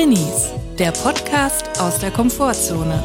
Drinnies, der Podcast aus der Komfortzone.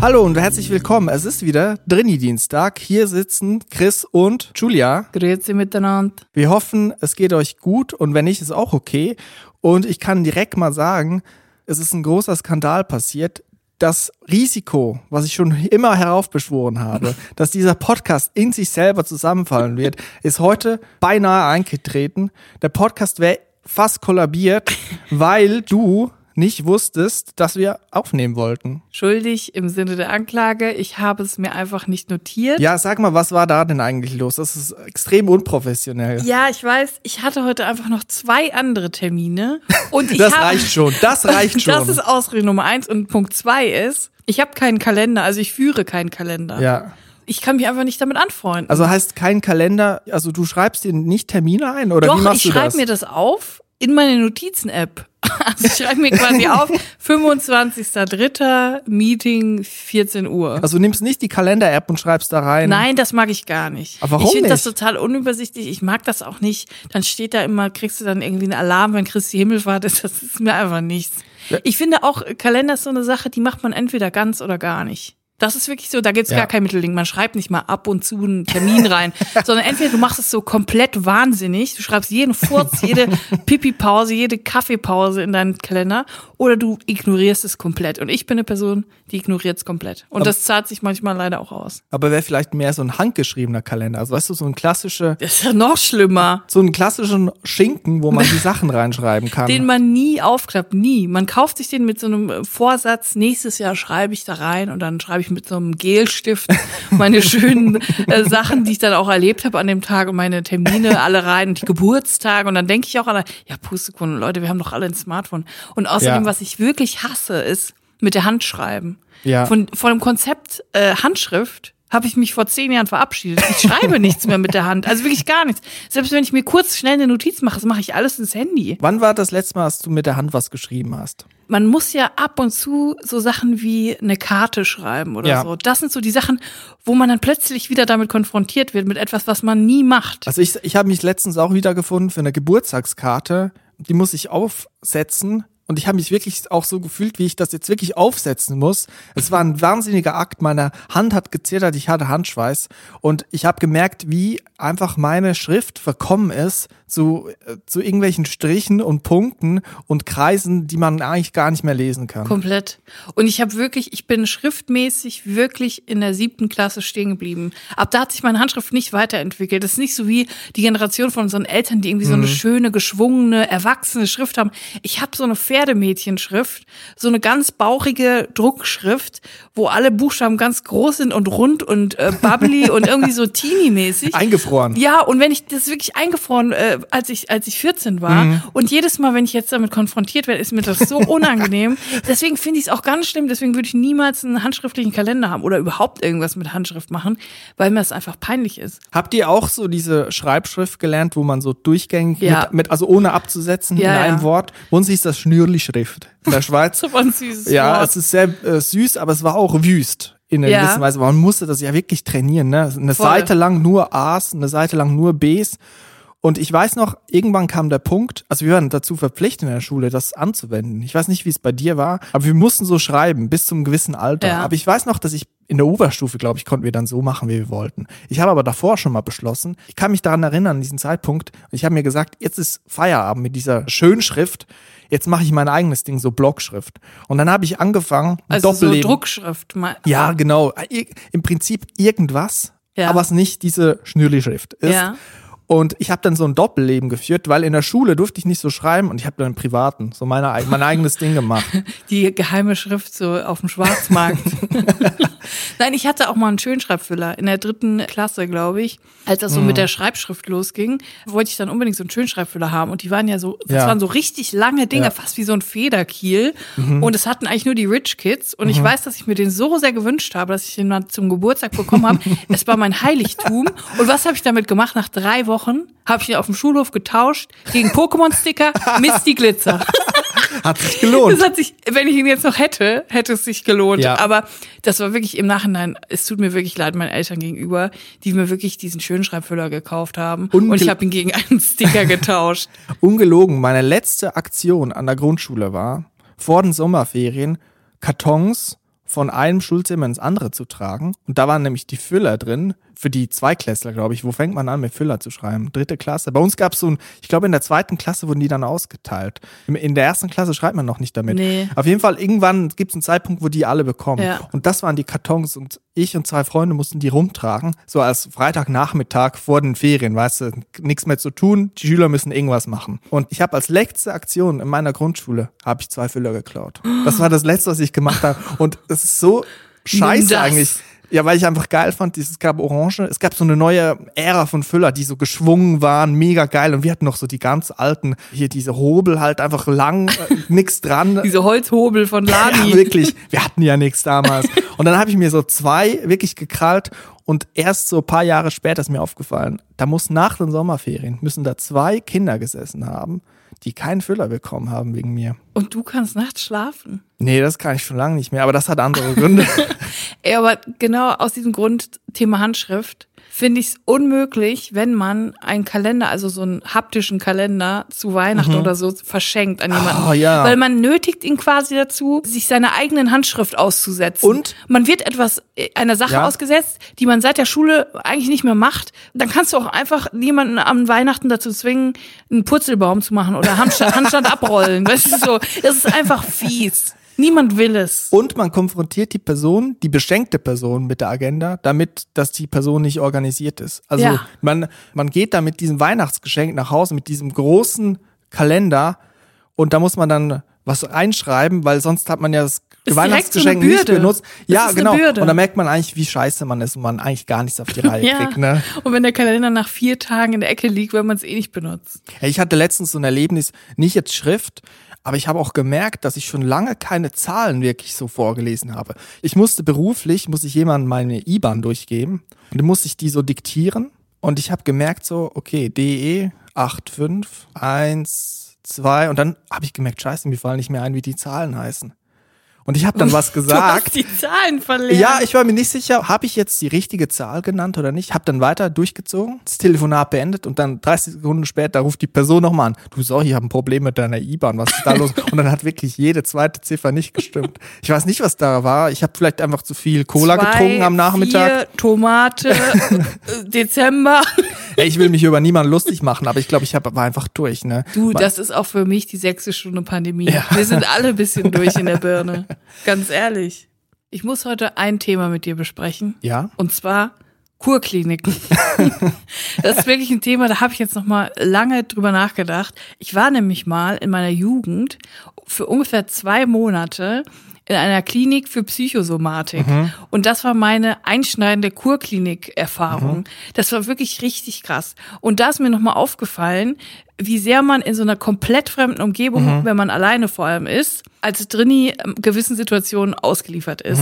Hallo und herzlich willkommen. Es ist wieder Drini-Dienstag. Hier sitzen Chris und Julia. Grüezi miteinander. Wir hoffen, es geht euch gut und wenn nicht, ist auch okay. Und ich kann direkt mal sagen, es ist ein großer Skandal passiert. Das Risiko, was ich schon immer heraufbeschworen habe, dass dieser Podcast in sich selber zusammenfallen wird, ist heute beinahe eingetreten. Der Podcast wäre fast kollabiert, weil du nicht wusstest, dass wir aufnehmen wollten. Schuldig im Sinne der Anklage. Ich habe es mir einfach nicht notiert. Ja, sag mal, was war da denn eigentlich los? Das ist extrem unprofessionell. Ja, ich weiß, ich hatte heute einfach noch zwei andere Termine. Und ich das habe, reicht schon, das reicht schon. Das ist Ausrede Nummer eins. Und Punkt zwei ist, ich habe keinen Kalender, also ich führe keinen Kalender. ja. Ich kann mich einfach nicht damit anfreunden. Also heißt kein Kalender, also du schreibst dir nicht Termine ein oder wie Doch, machst ich du schreibe das? mir das auf in meine Notizen-App. Also ich schreibe mir quasi auf, 25.03. Meeting, 14 Uhr. also du nimmst nicht die Kalender-App und schreibst da rein. Nein, das mag ich gar nicht. Aber warum ich finde das total unübersichtlich. Ich mag das auch nicht. Dann steht da immer, kriegst du dann irgendwie einen Alarm, wenn Christi Himmelfahrt ist. Das ist mir einfach nichts. Ich finde auch, Kalender ist so eine Sache, die macht man entweder ganz oder gar nicht. Das ist wirklich so, da gibt's Ja. gar kein Mittelding. Man schreibt nicht mal ab und zu einen Termin rein, sondern entweder du machst es so komplett wahnsinnig, du schreibst jeden Furz, jede Pipi-Pause, jede Kaffeepause in deinen Kalender oder du ignorierst es komplett. Und ich bin eine Person, die ignoriert es komplett. Und das zahlt sich manchmal leider auch aus. Aber wäre vielleicht mehr so ein handgeschriebener Kalender. Also weißt du, so ein klassische, Das ist ja noch schlimmer. so einen klassischen Schinken, wo man die Sachen reinschreiben kann. Den man nie aufklappt, nie. Man kauft sich den mit so einem Vorsatz, nächstes Jahr schreibe ich da rein und dann schreibe ich mit so einem Gelstift meine schönen äh, Sachen, die ich dann auch erlebt habe an dem Tag und meine Termine alle rein und die Geburtstage und dann denke ich auch an, ja Pustekuchen, Leute, wir haben doch alle ein Smartphone. Und außerdem, Ja. Was ich wirklich hasse, ist mit der Hand schreiben. Ja. Von, von dem Konzept äh, Handschrift habe ich mich vor zehn Jahren verabschiedet. Ich schreibe nichts mehr mit der Hand. Also wirklich gar nichts. Selbst wenn ich mir kurz schnell eine Notiz mache, das mache ich alles ins Handy. Wann war das letzte Mal, dass du mit der Hand was geschrieben hast? man muss ja ab und zu so Sachen wie eine Karte schreiben oder Ja. so. Das sind so die Sachen, wo man dann plötzlich wieder damit konfrontiert wird, mit etwas, was man nie macht. Also ich, ich habe mich letztens auch wieder gefunden für eine Geburtstagskarte. Die muss ich aufsetzen. Und ich habe mich wirklich auch so gefühlt, wie ich das jetzt wirklich aufsetzen muss. Es war ein wahnsinniger Akt. Meine Hand hat gezittert, ich hatte Handschweiß. Und ich habe gemerkt, wie einfach meine Schrift verkommen ist zu, äh, zu irgendwelchen Strichen und Punkten und Kreisen, die man eigentlich gar nicht mehr lesen kann. Komplett. Und ich habe wirklich, ich bin schriftmäßig wirklich in der siebten Klasse stehen geblieben. Ab da hat sich meine Handschrift nicht weiterentwickelt. Das ist nicht so wie die Generation von unseren Eltern, die irgendwie so eine schöne, geschwungene, erwachsene Schrift haben. Ich habe so eine Pferdemädchenschrift, so eine ganz bauchige Druckschrift, wo alle Buchstaben ganz groß sind und rund und äh, bubbly und irgendwie so teeny-mäßig. Eingefroren. Ja, und wenn ich das wirklich eingefroren, äh, als ich als ich 14 war Mhm. und jedes Mal, wenn ich jetzt damit konfrontiert werde, ist mir das so unangenehm. deswegen finde ich es auch ganz schlimm. Deswegen würde ich niemals einen handschriftlichen Kalender haben oder überhaupt irgendwas mit Handschrift machen, weil mir das einfach peinlich ist. Habt ihr auch so diese Schreibschrift gelernt, wo man so durchgängig Ja. mit, mit, also ohne abzusetzen Ja, in einem ja. Wort? Bei uns hieß das Schnürli-Schrift in der Schweiz. So ein süßes Ja, Wort. es ist sehr äh, süß, aber es war auch wüst in einer Ja. gewissen Weise. Man musste das ja wirklich trainieren. Ne? Eine Voll. Seite lang nur A's, eine Seite lang nur B's. Und ich weiß noch, irgendwann kam der Punkt, also wir waren dazu verpflichtet in der Schule, das anzuwenden. Ich weiß nicht, wie es bei dir war, aber wir mussten so schreiben bis zum gewissen Alter. Ja. Aber ich weiß noch, dass ich in der Oberstufe, glaube ich, konnten wir dann so machen, wie wir wollten. Ich habe aber davor schon mal beschlossen, ich kann mich daran erinnern, an diesen Zeitpunkt, ich habe mir gesagt, jetzt ist Feierabend mit dieser Schönschrift, jetzt mache ich mein eigenes Ding, so Blockschrift. Und dann habe ich angefangen, also so Doppelleben. Druckschrift. mal- Ja, genau. Im Prinzip irgendwas, Ja. aber es nicht diese Schnürli-Schrift ist. Ja. Und ich habe dann so ein Doppelleben geführt, weil in der Schule durfte ich nicht so schreiben und ich habe dann im Privaten so meine, mein eigenes Ding gemacht. Die geheime Schrift so auf dem Schwarzmarkt. Nein, ich hatte auch mal einen Schönschreibfüller in der dritten Klasse, glaube ich. Als das so Mhm. mit der Schreibschrift losging, wollte ich dann unbedingt so einen Schönschreibfüller haben. Und die waren ja so, das Ja. waren so richtig lange Dinge, Ja. fast wie so ein Federkiel. Mhm. Und es hatten eigentlich nur die Rich Kids. Und ich weiß, dass ich mir den so sehr gewünscht habe, dass ich den mal zum Geburtstag bekommen habe. es war mein Heiligtum. Und was habe ich damit gemacht? Nach drei Wochen habe ich ihn auf dem Schulhof getauscht gegen Pokémon-Sticker, Misty Glitzer. Hat sich gelohnt. Das hat sich, wenn ich ihn jetzt noch hätte, hätte es sich gelohnt. Ja. Aber das war wirklich im Nachhinein, es tut mir wirklich leid meinen Eltern gegenüber, die mir wirklich diesen schönen Schreibfüller gekauft haben. Ungel- und ich habe ihn gegen einen Sticker getauscht. Ungelogen, meine letzte Aktion an der Grundschule war, vor den Sommerferien Kartons von einem Schulzimmer ins andere zu tragen. Und da waren nämlich die Füller drin, für die Zweiklässler, glaube ich. Wo fängt man an, mit Füller zu schreiben? Dritte Klasse. Bei uns gab es so ein, ich glaube, in der zweiten Klasse wurden die dann ausgeteilt. In der ersten Klasse schreibt man noch nicht damit. Nee. Auf jeden Fall, irgendwann gibt es einen Zeitpunkt, wo die alle bekommen. Ja. Und das waren die Kartons und ich und zwei Freunde mussten die rumtragen, so als Freitagnachmittag vor den Ferien, weißt du, nichts mehr zu tun, die Schüler müssen irgendwas machen. Und ich habe als letzte Aktion in meiner Grundschule, habe ich zwei Füller geklaut. Das war das Letzte, was ich gemacht habe. Und es ist so scheiße das. eigentlich. Ja, weil ich einfach geil fand, dieses gab Orange. Es gab so eine neue Ära von Füller, die so geschwungen waren, mega geil. Und wir hatten noch so die ganz alten, hier diese Hobel halt einfach lang, äh, nix dran. Diese Holzhobel von Ja, Lani. wirklich. Wir hatten ja nichts damals. Und dann habe ich mir so zwei wirklich gekrallt und erst so ein paar Jahre später ist mir aufgefallen, da muss nach den Sommerferien, müssen da zwei Kinder gesessen haben, die keinen Füller bekommen haben wegen mir. und du kannst nachts schlafen. Nee, das kann ich schon lange nicht mehr, aber das hat andere Gründe. Ey, aber genau aus diesem Grund, Thema Handschrift, finde ich es unmöglich, wenn man einen Kalender, also so einen haptischen Kalender zu Weihnachten oder so verschenkt an jemanden. Mhm. Oh, ja. Weil man nötigt ihn quasi dazu, sich seiner eigenen Handschrift auszusetzen. Und? Man wird etwas, äh, einer Sache Ja. ausgesetzt, die man seit der Schule eigentlich nicht mehr macht. Dann kannst du auch einfach jemanden am Weihnachten dazu zwingen, einen Purzelbaum zu machen oder Handstand, Handstand abrollen. Weißt du so? Das ist einfach fies. Niemand will es. Und man konfrontiert die Person, die beschenkte Person mit der Agenda, damit, dass die Person nicht organisiert ist. Also Ja. man, man geht da mit diesem Weihnachtsgeschenk nach Hause, mit diesem großen Kalender und da muss man dann was reinschreiben, weil sonst hat man ja das direkt Weihnachtsgeschenk so nicht benutzt. Ja, ist genau. Und da merkt man eigentlich, wie scheiße man ist und man eigentlich gar nichts auf die Reihe Ja. kriegt. Ne? Und wenn der Kalender nach vier Tagen in der Ecke liegt, weil man es eh nicht benutzt. Ich hatte letztens so ein Erlebnis, nicht jetzt Schrift, aber ich habe auch gemerkt, dass ich schon lange keine Zahlen wirklich so vorgelesen habe. Ich musste beruflich, muss ich jemandem meine IBAN durchgeben und dann musste ich die so diktieren und ich habe gemerkt so, okay, DE 851 und dann habe ich gemerkt, scheiße, mir fallen nicht mehr ein, wie die Zahlen heißen. Und ich habe dann was Du gesagt. hast die Zahlen verlernt. Ja, ich war mir nicht sicher, habe ich jetzt die richtige Zahl genannt oder nicht. Hab dann weiter durchgezogen, das Telefonat beendet und dann 30 Sekunden später ruft die Person nochmal an. Du, sorry, ich habe ein Problem mit deiner IBAN, was ist da los? Und dann hat wirklich jede zweite Ziffer nicht gestimmt. Ich weiß nicht, was da war. Ich habe vielleicht einfach zu viel Cola Zwei, getrunken am Nachmittag. Vier, Tomate, äh, Dezember. Ich will mich über niemanden lustig machen, aber ich glaube, ich hab, war einfach durch. Ne? Du, das ist auch für mich die sechste Stunde Pandemie. Wir sind alle ein bisschen durch in der Birne. Ganz ehrlich. Ich muss heute ein Thema mit dir besprechen. Ja? Und zwar Kurkliniken. das ist wirklich ein Thema, da habe ich jetzt noch mal lange drüber nachgedacht. Ich war nämlich mal in meiner Jugend für ungefähr zwei Monate in einer Klinik für Psychosomatik. Und das war meine einschneidende Kurklinik-Erfahrung. Das war wirklich richtig krass. Und da ist mir nochmal aufgefallen, wie sehr man in so einer komplett fremden Umgebung, wenn man alleine vor allem ist, als Drini ähm, gewissen Situationen ausgeliefert ist.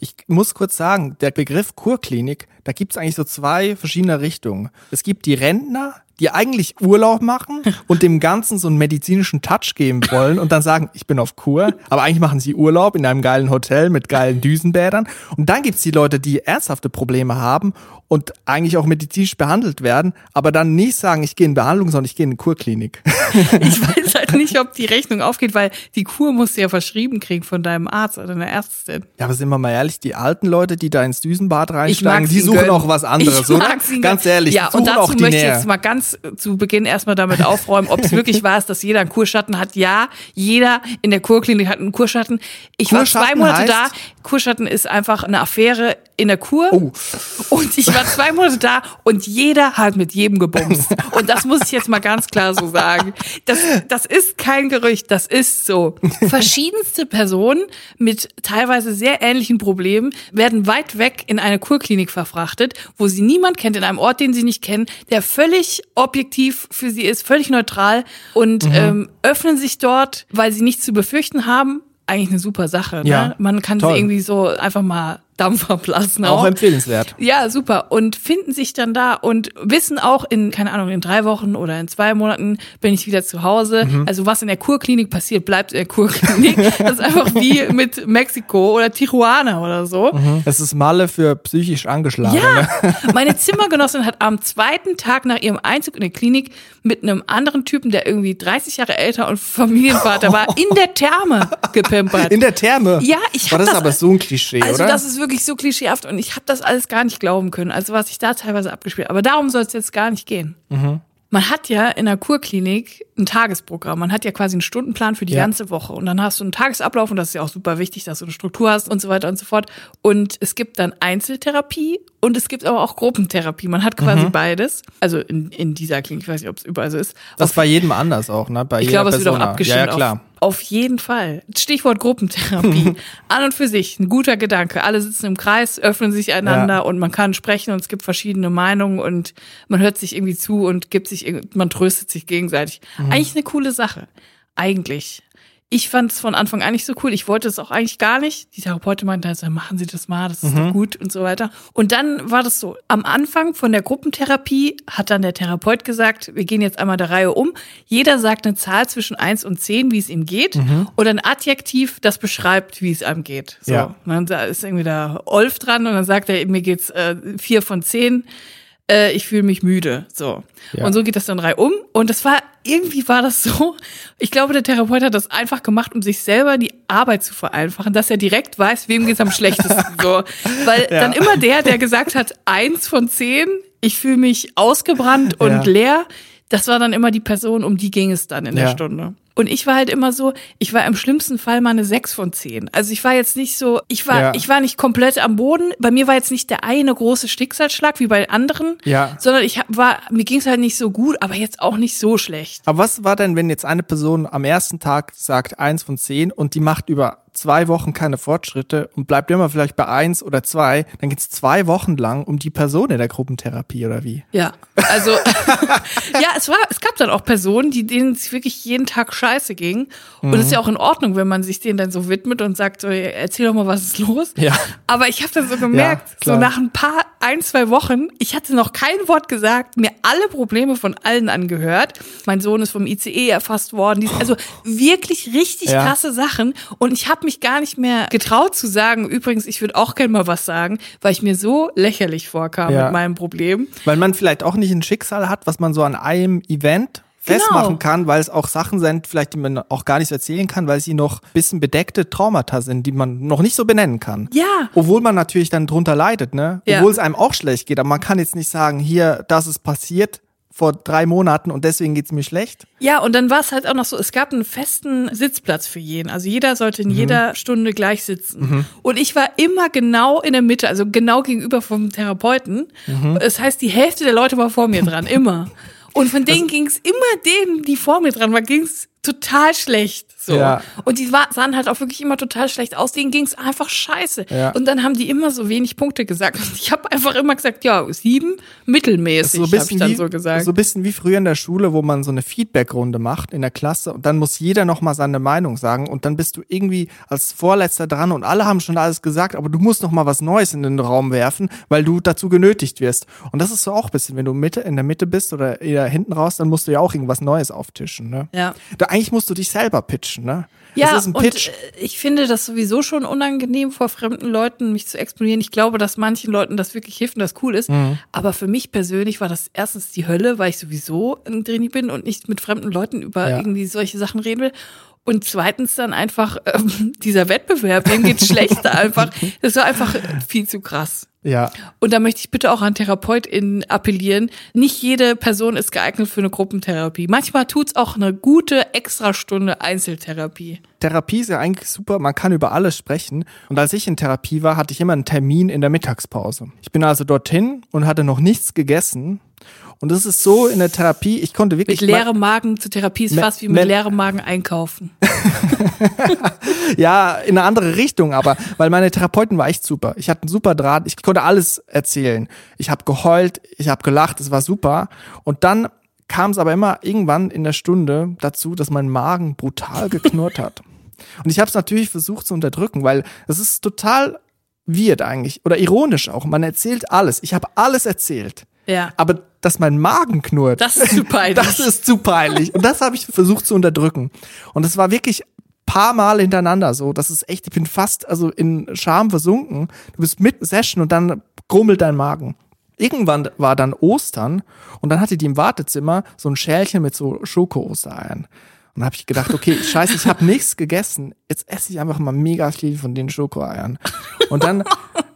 Ich muss kurz sagen, der Begriff Kurklinik, da gibt's eigentlich so zwei verschiedene Richtungen. Es gibt die Rentner, die eigentlich Urlaub machen und dem Ganzen so einen medizinischen Touch geben wollen und dann sagen, ich bin auf Kur, aber eigentlich machen sie Urlaub in einem geilen Hotel mit geilen Düsenbädern. Und dann gibt's die Leute, die ernsthafte Probleme haben und eigentlich auch medizinisch behandelt werden, aber dann nicht sagen, ich gehe in Behandlung, sondern ich gehe in eine Kurklinik. Ich weiß halt nicht, ob die Rechnung aufgeht, weil die Kur musst du ja verschrieben kriegen von deinem Arzt oder deiner Ärztin. Ja, aber sind wir mal ehrlich, die alten Leute, die da ins Düsenbad reinsteigen, die suchen gönnen. auch was anderes, ich oder? Ganz gönnen. ehrlich, Ja, und dazu möchte ich jetzt mal ganz zu Beginn erstmal damit aufräumen, ob es wirklich ist, dass jeder einen Kurschatten hat. Ja, jeder in der Kurklinik hat einen Kurschatten. Ich war zwei Kurschatten Monate da. Kurschatten ist einfach eine Affäre in der Kur. Oh. Und ich war zwei Monate da und jeder hat mit jedem gebumst. Und das muss ich jetzt mal ganz klar so sagen. Das, das ist kein Gerücht, das ist so. Verschiedenste Personen mit teilweise sehr ähnlichen Problemen werden weit weg in eine Kurklinik verfrachtet, wo sie niemand kennt, in einem Ort, den sie nicht kennen, der völlig objektiv für sie ist, völlig neutral und Mhm. ähm, öffnen sich dort, weil sie nichts zu befürchten haben. Eigentlich eine super Sache. Ja, ne? Man kann toll. sie irgendwie so einfach mal Dampf ablassen. Auch Auch, empfehlenswert. ja, super. Und finden sich dann da und wissen auch in, keine Ahnung, in drei Wochen oder in zwei Monaten bin ich wieder zu Hause. Mhm. Also was in der Kurklinik passiert, bleibt in der Kurklinik. das ist einfach wie mit Mexiko oder Tijuana oder so. Es ist Malle für psychisch Angeschlagene. Ja, meine Zimmergenossin hat am zweiten Tag nach ihrem Einzug in die Klinik mit einem anderen Typen, der irgendwie 30 Jahre älter und Familienvater war, in der Therme gepimpert. In der Therme. Ja, ich War hab das, das- aber so ein Klischee, also oder? das ist wirklich so klischeehaft und ich habe das alles gar nicht glauben können, also was ich da teilweise abgespielt Aber darum soll es jetzt gar nicht gehen. Mhm. Man hat ja in der Kurklinik ein Tagesprogramm. Man hat ja quasi einen Stundenplan für die Ja. ganze Woche. Und dann hast du einen Tagesablauf und das ist ja auch super wichtig, dass du eine Struktur hast und so weiter und so fort. Und es gibt dann Einzeltherapie und es gibt aber auch Gruppentherapie. Man hat quasi beides. Also in, in dieser Klinik, ich weiß nicht, ob es überall so ist. das bei jedem anders auch, ne? Bei Ich glaube, es wird auch abgestimmt. Ja, ja, klar. Auf, jeden Fall. Stichwort Gruppentherapie. An und für sich ein guter Gedanke. Alle sitzen im Kreis, öffnen sich einander Ja. und man kann sprechen und es gibt verschiedene Meinungen und man hört sich irgendwie zu und gibt sich, man tröstet sich gegenseitig. Mhm. Eigentlich eine coole Sache. Eigentlich. Ich fand es von Anfang an nicht so cool. Ich wollte es auch eigentlich gar nicht. Die Therapeutin meinte, also machen Sie das mal, das ist Mhm. doch gut und so weiter. Und dann war das so. Am Anfang von der Gruppentherapie hat dann der Therapeut gesagt, wir gehen jetzt einmal der Reihe um. Jeder sagt eine Zahl zwischen eins und zehn, wie es ihm geht. Und ein Adjektiv, das beschreibt, wie es einem geht. So. Mhm. Ja. Und dann da ist irgendwie da Olf dran und dann sagt er, mir geht's äh, vier von zehn äh, ich fühle mich müde. So. Ja. Und so geht das dann drei um. Und das war, irgendwie war das so, ich glaube, der Therapeut hat das einfach gemacht, um sich selber die Arbeit zu vereinfachen, dass er direkt weiß, wem geht's am schlechtesten. so. Weil dann immer der, der gesagt hat, eins von zehn, ich fühle mich ausgebrannt und Ja. leer, das war dann immer die Person, um die ging es dann in der Ja. Stunde. Und ich war halt immer so, ich war im schlimmsten Fall mal eine 6 von 10. Also ich war jetzt nicht so, ich war, Ja. ich war nicht komplett am Boden. Bei mir war jetzt nicht der eine große Schicksalsschlag wie bei anderen, Ja. sondern ich war, mir ging es halt nicht so gut, aber jetzt auch nicht so schlecht. Aber was war denn, wenn jetzt eine Person am ersten Tag sagt eins von zehn und die macht über zwei Wochen keine Fortschritte und bleibt immer vielleicht bei eins oder zwei, dann geht's zwei Wochen lang um die Person in der Gruppentherapie oder wie? Ja, also ja, es war, es gab dann auch Personen, die denen es wirklich jeden Tag scheiße ging. Und es ist ja auch in Ordnung, wenn man sich denen dann so widmet und sagt, so, erzähl doch mal, was ist los. Ja. Aber ich habe dann so gemerkt, so klar. nach ein paar, ein, zwei Wochen, ich hatte noch kein Wort gesagt, mir alle Probleme von allen angehört. Mein Sohn ist vom ICE erfasst worden. Also wirklich richtig Ja. krasse Sachen. Und ich habe mich gar nicht mehr getraut zu sagen, übrigens, ich würde auch gerne mal was sagen, weil ich mir so lächerlich vorkam Ja. mit meinem Problem. Weil man vielleicht auch nicht ein Schicksal hat, was man so an einem Event Genau. festmachen kann, weil es auch Sachen sind, vielleicht die man auch gar nicht erzählen kann, weil sie noch ein bisschen bedeckte Traumata sind, die man noch nicht so benennen kann. Ja. Obwohl man natürlich dann drunter leidet, ne? Ja. Obwohl es einem auch schlecht geht, aber man kann jetzt nicht sagen, hier, das ist passiert vor drei Monaten und deswegen geht's mir schlecht. Ja, und dann war es halt auch noch so, es gab einen festen Sitzplatz für jeden. Also jeder sollte in jeder Stunde gleich sitzen. Und ich war immer genau in der Mitte, also genau gegenüber vom Therapeuten. Das heißt, die Hälfte der Leute war vor mir dran, immer. Und von denen ging es immer denen, die vor mir dran waren, ging es total schlecht. So. Ja. Und die war, sahen halt auch wirklich immer total schlecht aus. Denen ging es einfach scheiße. Ja. Und dann haben die immer so wenig Punkte gesagt. Und ich habe einfach immer gesagt, ja, sieben, mittelmäßig, So ein habe ich bisschen dann wie, so gesagt. so ein bisschen wie früher in der Schule, wo man so eine Feedbackrunde macht in der Klasse und dann muss jeder noch mal seine Meinung sagen und dann bist du irgendwie als Vorletzter dran und alle haben schon alles gesagt, aber du musst noch mal was Neues in den Raum werfen, weil du dazu genötigt wirst. Und das ist so auch ein bisschen, wenn du Mitte, in der Mitte bist oder eher hinten raus, dann musst du ja auch irgendwas Neues auftischen. Ne? Ja. Da, eigentlich musst du dich selber pitchen. Ne? Ja, ein Pitch. und äh, ich finde das sowieso schon unangenehm, vor fremden Leuten mich zu exponieren. Ich glaube, dass manchen Leuten das wirklich hilft und das cool ist. Mhm. Aber für mich persönlich war das erstens die Hölle, weil ich sowieso ein Drini bin und nicht mit fremden Leuten über Ja. irgendwie solche Sachen reden will. Und zweitens dann einfach ähm, dieser Wettbewerb, dem geht's schlechter einfach. Das war einfach viel zu krass. Ja. Und da möchte ich bitte auch an TherapeutInnen appellieren. Nicht jede Person ist geeignet für eine Gruppentherapie. Manchmal tut's auch eine gute Extrastunde Einzeltherapie. Therapie ist ja eigentlich super, man kann über alles sprechen. Und als ich in Therapie war, hatte ich immer einen Termin in der Mittagspause. Ich bin also dorthin und hatte noch nichts gegessen. Und es ist so in der Therapie, ich konnte wirklich. Mit leerem Magen zur Therapie ist fast wie mit leerem Magen einkaufen. ja, in eine andere Richtung, aber weil meine Therapeutin war echt super. Ich hatte einen super Draht, ich konnte alles erzählen. Ich habe geheult, ich habe gelacht, es war super. Und dann kam es aber immer irgendwann in der Stunde dazu, dass mein Magen brutal geknurrt hat. Und ich habe es natürlich versucht zu unterdrücken, weil es ist total weird eigentlich oder ironisch auch. Man erzählt alles. Ich habe alles erzählt. Ja. Aber dass mein Magen knurrt. Das ist zu peinlich. Das ist zu peinlich. Und das habe ich versucht zu unterdrücken. Und es war wirklich paar Mal hintereinander so. Das ist echt, ich bin fast also in Scham versunken. Du bist mit Session und dann grummelt dein Magen. Irgendwann war dann Ostern und dann hatte die im Wartezimmer so ein Schälchen mit so Schoko-Ostereiern. Und habe ich gedacht, okay, scheiße, ich habe nichts gegessen. Jetzt esse ich einfach mal mega viel von den Schokoeiern. Und dann,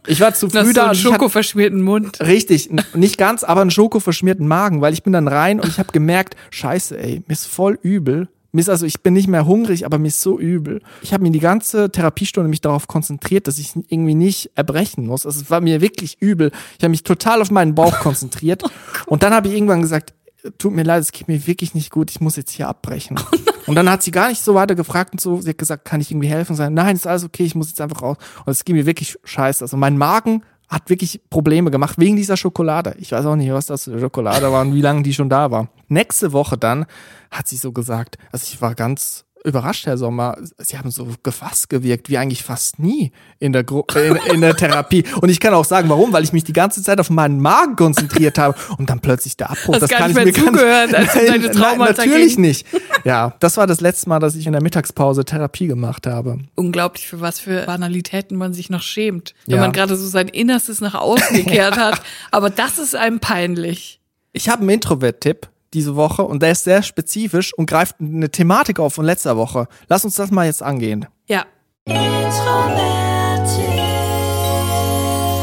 ich war zu früh so da einen ich hatte- schokoverschmierten Mund. Richtig, nicht ganz, aber einen schokoverschmierten Magen, weil ich bin dann rein und ich habe gemerkt, scheiße, ey, mir ist voll übel. Mir ist also, ich bin nicht mehr hungrig, aber mir ist so übel. Ich habe mir die ganze Therapiestunde mich darauf konzentriert, dass ich irgendwie nicht erbrechen muss. Also es war mir wirklich übel. Ich habe mich total auf meinen Bauch konzentriert. und dann habe ich irgendwann gesagt, tut mir leid, es geht mir wirklich nicht gut, ich muss jetzt hier abbrechen. und dann hat sie gar nicht so weiter gefragt und so. Sie hat gesagt, kann ich irgendwie helfen? Und sagen, nein, ist alles okay, ich muss jetzt einfach raus. Und es ging mir wirklich scheiße. Also mein Magen hat wirklich Probleme gemacht wegen dieser Schokolade. Ich weiß auch nicht, was das für Schokolade war und wie lange die schon da war. Nächste Woche dann hat sie so gesagt, also ich war ganz überrascht, Herr Sommer. Sie haben so gefasst gewirkt, wie eigentlich fast nie in der, Gru in, in der Therapie. Und ich kann auch sagen, warum, weil ich mich die ganze Zeit auf meinen Magen konzentriert habe und dann plötzlich der Abbruch. Das gar kann nicht ich mehr mir gar zugehört, nicht, als du deine Traumata natürlich ging. nicht. Ja, das war das letzte Mal, dass ich in der Mittagspause Therapie gemacht habe. Unglaublich, für was für Banalitäten man sich noch schämt. Wenn Ja. man gerade so sein Innerstes nach außen gekehrt hat. Aber das ist einem peinlich. Ich habe einen Introvert-Tipp diese Woche und der ist sehr spezifisch und greift eine Thematik auf von letzter Woche. Lass uns das mal jetzt angehen. Ja.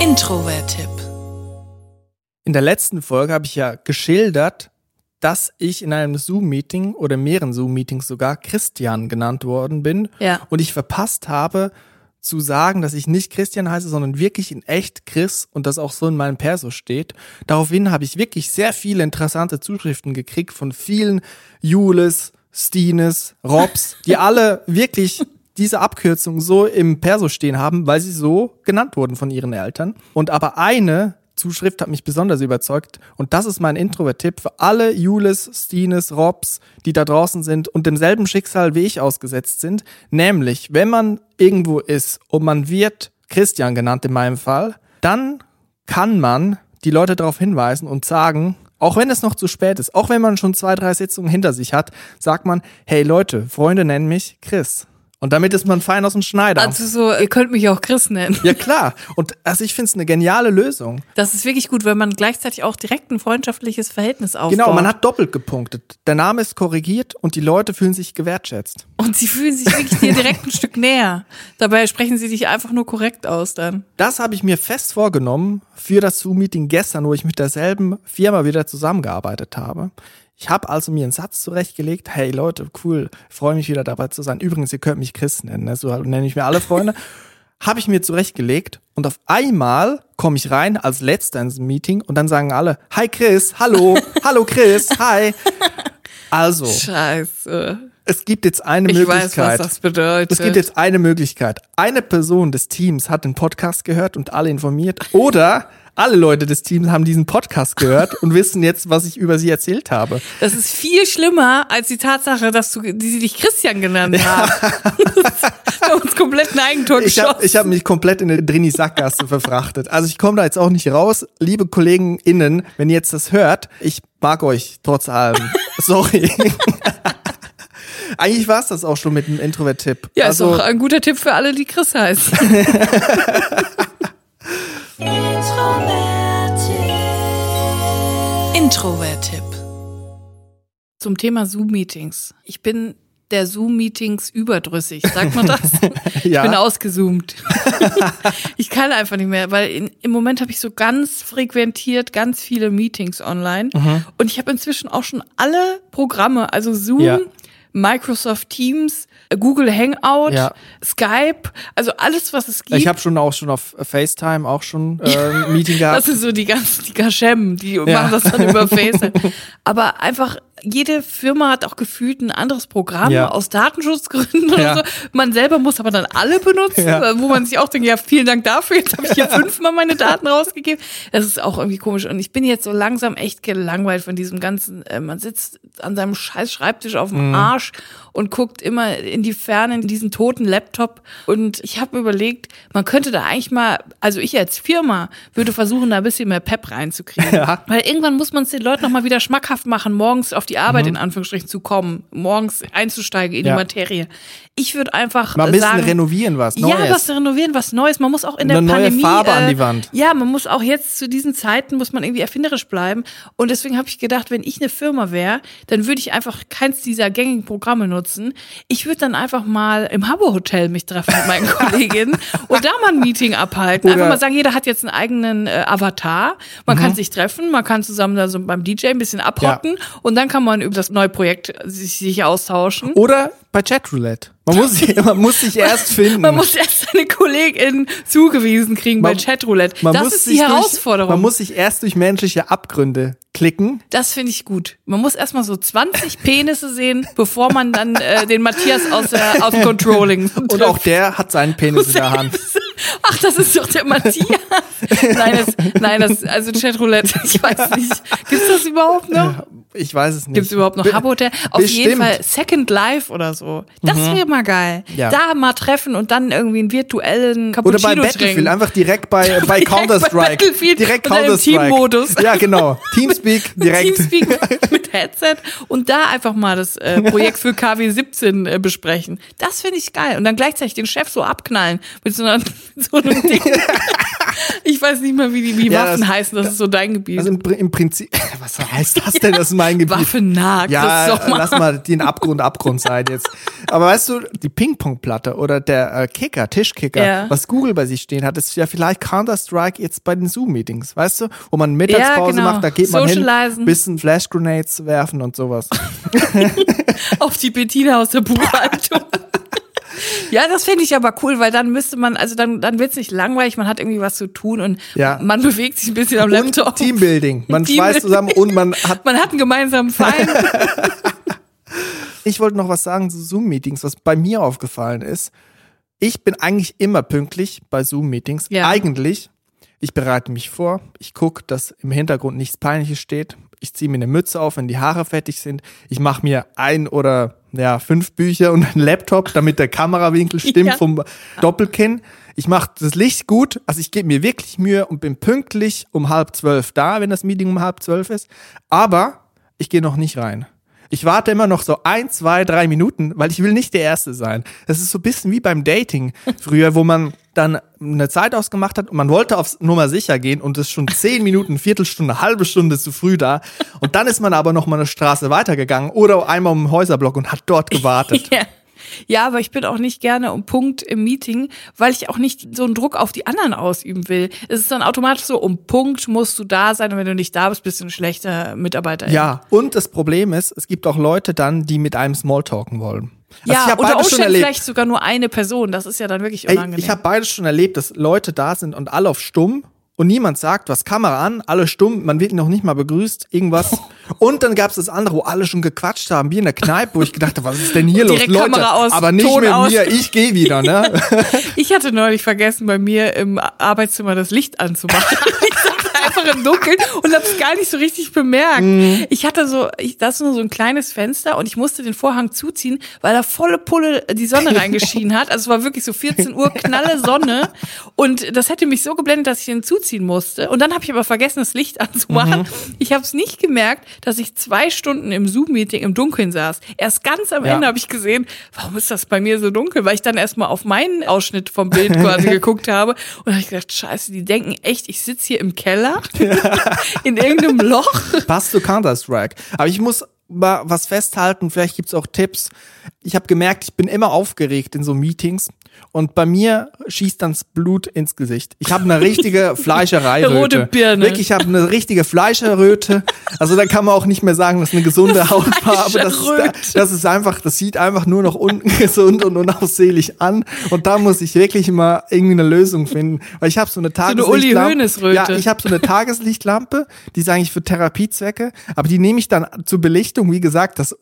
Introvert-Tipp. In der letzten Folge habe ich ja geschildert, dass ich in einem Zoom-Meeting oder mehreren Zoom-Meetings sogar Christian genannt worden bin Ja. und ich verpasst habe zu sagen, dass ich nicht Christian heiße, sondern wirklich in echt Chris und das auch so in meinem Perso steht. Daraufhin habe ich wirklich sehr viele interessante Zuschriften gekriegt von vielen Jules, Stines, Robs, die alle wirklich diese Abkürzung so im Perso stehen haben, weil sie so genannt wurden von ihren Eltern. Und aber eine Zuschrift hat mich besonders überzeugt und das ist mein Introvert-Tipp für alle Jules, Stines, Robs, die da draußen sind und demselben Schicksal wie ich ausgesetzt sind. Nämlich, wenn man irgendwo ist und man wird Christian genannt in meinem Fall, dann kann man die Leute darauf hinweisen und sagen, auch wenn es noch zu spät ist, auch wenn man schon zwei, drei Sitzungen hinter sich hat, sagt man, hey Leute, Freunde nennen mich Chris. Und damit ist man fein aus dem Schneider. Also so, ihr könnt mich auch Chris nennen. ja klar. Und also ich finde es eine geniale Lösung. Das ist wirklich gut, wenn man gleichzeitig auch direkt ein freundschaftliches Verhältnis aufbaut. Genau, man hat doppelt gepunktet. Der Name ist korrigiert und die Leute fühlen sich gewertschätzt. Und sie fühlen sich wirklich dir direkt ein Stück näher. Dabei sprechen sie dich einfach nur korrekt aus dann. Das habe ich mir fest vorgenommen für das Zoom-Meeting gestern, wo ich mit derselben Firma wieder zusammengearbeitet habe. Ich habe also mir einen Satz zurechtgelegt, hey Leute, cool, freue mich wieder dabei zu sein. Übrigens, ihr könnt mich Chris nennen, ne? so nenne ich mir alle Freunde. habe ich mir zurechtgelegt und auf einmal komme ich rein als letzter ins Meeting und dann sagen alle, hi Chris, hallo, hallo Chris, hi. Also, Scheiße. es gibt jetzt eine Ich weiß, Möglichkeit. was das bedeutet. Es gibt jetzt eine Möglichkeit. Eine Person des Teams hat den Podcast gehört und alle informiert. Oder alle Leute des Teams haben diesen Podcast gehört und wissen jetzt, was ich über sie erzählt habe. Das ist viel schlimmer als die Tatsache, dass du, die sie dich Christian genannt haben. Wir haben uns komplett ein Eigentor Ich geschossen. habe ich hab mich komplett in eine Drini-Sackgasse verfrachtet. Also ich komme da jetzt auch nicht raus. Liebe KollegenInnen, wenn ihr jetzt das hört, ich mag euch trotz allem. Sorry. Eigentlich war es das auch schon mit dem Introvert-Tipp. ja, also, ist auch ein guter Tipp für alle, die Chris heißen. Introvert-Tipp. Zum Thema Zoom-Meetings. Ich bin der Zoom-Meetings überdrüssig, sagt man das? Ja. Ich bin ausgezoomt. ich kann einfach nicht mehr, weil in, im Moment habe ich so ganz frequentiert ganz viele Meetings online Mhm. und ich habe inzwischen auch schon alle Programme, also Zoom, Ja. Microsoft Teams, Google Hangout, Ja. Skype, also alles, was es gibt. ich habe schon auch schon auf FaceTime auch schon äh, ein Meeting gehabt. Das sind so die ganzen, die Kaschem, die machen das dann über FaceTime. Aber einfach jede Firma hat auch gefühlt ein anderes Programm Ja. aus Datenschutzgründen oder Ja. so. Man selber muss aber dann alle benutzen, Ja. wo man sich auch denkt, ja, vielen Dank dafür. Jetzt habe ich hier fünfmal meine Daten rausgegeben. Das ist auch irgendwie komisch. Und ich bin jetzt so langsam echt gelangweilt von diesem ganzen, äh, man sitzt an seinem scheiß Schreibtisch auf Mhm. dem Arsch und guckt immer in die Ferne in diesen toten Laptop. Und ich habe überlegt, man könnte da eigentlich mal, also ich als Firma würde versuchen, da ein bisschen mehr Pep reinzukriegen. Weil irgendwann muss man es den Leuten nochmal wieder schmackhaft machen, morgens auf die Arbeit in Anführungsstrichen zu kommen, morgens einzusteigen in Mhm. Ja. die Materie. Ich würde einfach Mal ein bisschen sagen, renovieren was, ja, Neues. was renovieren, was Neues. Man muss auch in der Eine neue Pandemie. Farbe äh, an die Wand. Ja, man muss auch jetzt zu diesen Zeiten muss man irgendwie erfinderisch bleiben. Und deswegen habe ich gedacht, wenn ich eine Firma wäre, dann würde ich einfach keins dieser gängigen Programme nutzen. Ich würde dann einfach mal im Habbo Hotel mich treffen mit meinen Kolleginnen und da mal ein Meeting abhalten. Einfach mal sagen, jeder hat jetzt einen eigenen äh, Avatar. Man Mhm. kann sich treffen, man kann zusammen da so beim DJ ein bisschen abrocken und dann kann man über das neue Projekt sich, sich austauschen. Oder bei Chatroulette. Man muss, sich- man muss sich erst finden. Man muss erst seine KollegInnen zugewiesen kriegen bei Man- Chatroulette. Man Das muss ist die durch- Herausforderung. Man muss sich erst durch menschliche Abgründe klicken. das finde ich gut. Man muss erstmal so 20 Penisse sehen, bevor man dann äh, den Matthias aus, der, aus dem Controlling Und auch der hat seinen Penis in der Hand. Ach, das ist doch der Matthias. nein, das, nein, das, also Chatroulette, ich weiß nicht. Gibt's das überhaupt noch? Ich weiß es nicht. Gibt's überhaupt noch Habotel? Auf jeden bestimmt. Mhm. Fall Second Life oder so. Das wäre mal geil. Ja. Da mal treffen und dann irgendwie einen virtuellen Cappuccino Oder bei Battlefield, trinken. einfach direkt bei, bei Counter-Strike. Direkt Counter-Strike. Teammodus. Ja, genau. Teamspeak direkt. Teamspeak mit Headset und da einfach mal das äh, Projekt für KW 17 äh, besprechen. Das finde ich geil. Und dann gleichzeitig den Chef so abknallen mit so, einer, mit so einem Ding. ich weiß nicht mal, wie die wie Ja, Waffen das- heißen. Das ist so dein Gebiet. Also im, im Prinzip, was heißt das denn? Das mein Gebiet. Waffennah, Ja, lass mal den Abgrund Abgrund sein jetzt. Aber weißt du, die Ping-Pong-Platte oder der äh, Kicker, Tischkicker, Ja. was Google bei sich stehen hat, ist ja vielleicht Counter-Strike jetzt bei den Zoom-Meetings, weißt du? Wo man Mittagspause genau. macht, da geht man hin, bisschen Flash-Grenades werfen und sowas. auf die Bettina aus der Buchhaltung. Ja, das finde ich aber cool, weil dann müsste man, also dann, dann wird's nicht langweilig, man hat irgendwie was zu tun und Ja. man bewegt sich ein bisschen am Und Laptop. Teambuilding. Man Teambuilding. schweißt zusammen und man hat Man hat einen gemeinsamen Feind. Ich wollte noch was sagen zu Zoom-Meetings, was bei mir aufgefallen ist. Ich bin eigentlich immer pünktlich bei Zoom-Meetings. Ja. Eigentlich. Ich bereite mich vor. Ich gucke, dass im Hintergrund nichts Peinliches steht. Ich ziehe mir eine Mütze auf, wenn die Haare fertig sind. Ich mache mir ein oder ja, fünf Bücher und einen Laptop, damit der Kamerawinkel stimmt Ja. vom Doppelkinn. Ich mache das Licht gut. Also ich gebe mir wirklich Mühe und bin pünktlich um halb zwölf da, wenn das Meeting um halb zwölf ist. Aber ich gehe noch nicht rein. Ich warte immer noch so ein, zwei, drei Minuten, weil ich will nicht der Erste sein. Das ist so ein bisschen wie beim Dating früher, wo man dann eine Zeit ausgemacht hat und man wollte aufs Nummer sicher gehen und ist schon zehn Minuten, Viertelstunde, halbe Stunde zu früh da. Und dann ist man aber noch mal eine Straße weitergegangen oder einmal um den Häuserblock und hat dort gewartet. Ja. Ja, aber ich bin auch nicht gerne um Punkt im Meeting, weil ich auch nicht so einen Druck auf die anderen ausüben will. Es ist dann automatisch so, um Punkt musst du da sein und wenn du nicht da bist, bist du ein schlechter Mitarbeiter. Ja, und das Problem ist, es gibt auch Leute dann, die mit einem Smalltalken wollen. Also ja unter Umständen erlebt. vielleicht sogar nur eine Person. Das ist ja dann wirklich Ey, unangenehm. ich habe beides schon erlebt, dass Leute da sind und alle auf stumm und niemand sagt was, Kamera an, alle stumm, man wird noch nicht mal begrüßt, irgendwas. Und dann gab's das andere, wo alle schon gequatscht haben, wie in der Kneipe, wo ich gedacht habe, was ist denn hier los, Direkt Leute? Kamera aus, aber nicht Ton mit aus. mir, ich gehe wieder, ne? Ich hatte neulich vergessen, bei mir im Arbeitszimmer das Licht anzumachen. einfach im Dunkeln und hab's gar nicht so richtig bemerkt. Mhm. Ich hatte so, ich, das ist nur so ein kleines Fenster und ich musste den Vorhang zuziehen, weil da volle Pulle die Sonne reingeschienen hat. Also es war wirklich so 14 Uhr, knalle Sonne. Und das hätte mich so geblendet, dass ich den zuziehen musste. Und dann habe ich aber vergessen, das Licht anzumachen. Mhm. Ich habe es nicht gemerkt, dass ich zwei Stunden im Zoom-Meeting im Dunkeln saß. Erst ganz am Ja. Ende habe ich gesehen, warum ist das bei mir so dunkel? Weil ich dann erstmal auf meinen Ausschnitt vom Bild quasi geguckt habe und habe ich gedacht, scheiße, die denken echt, ich sitze hier im Keller in irgendeinem Loch. Passt zu Counter-Strike. Aber ich muss mal was festhalten, vielleicht gibt's auch Tipps. Ich habe gemerkt, ich bin immer aufgeregt in so Meetings und bei mir schießt dann das Blut ins Gesicht. Ich habe eine richtige Fleischereiröte. Rote Birne. Wirklich, ich habe eine richtige Fleischerröte. Also da kann man auch nicht mehr sagen, das ist eine gesunde Hautfarbe. Das ist, das ist einfach, das sieht einfach nur noch ungesund und unaufsehlich an. Und da muss ich wirklich mal irgendwie eine Lösung finden. Weil ich habe so eine eine Tageslichtlampe. Hoeneß-Röte. Ja, ich habe so eine Tageslichtlampe, die ist eigentlich für Therapiezwecke, aber die nehme ich dann zur Belichtung Belichtung, wie gesagt, das,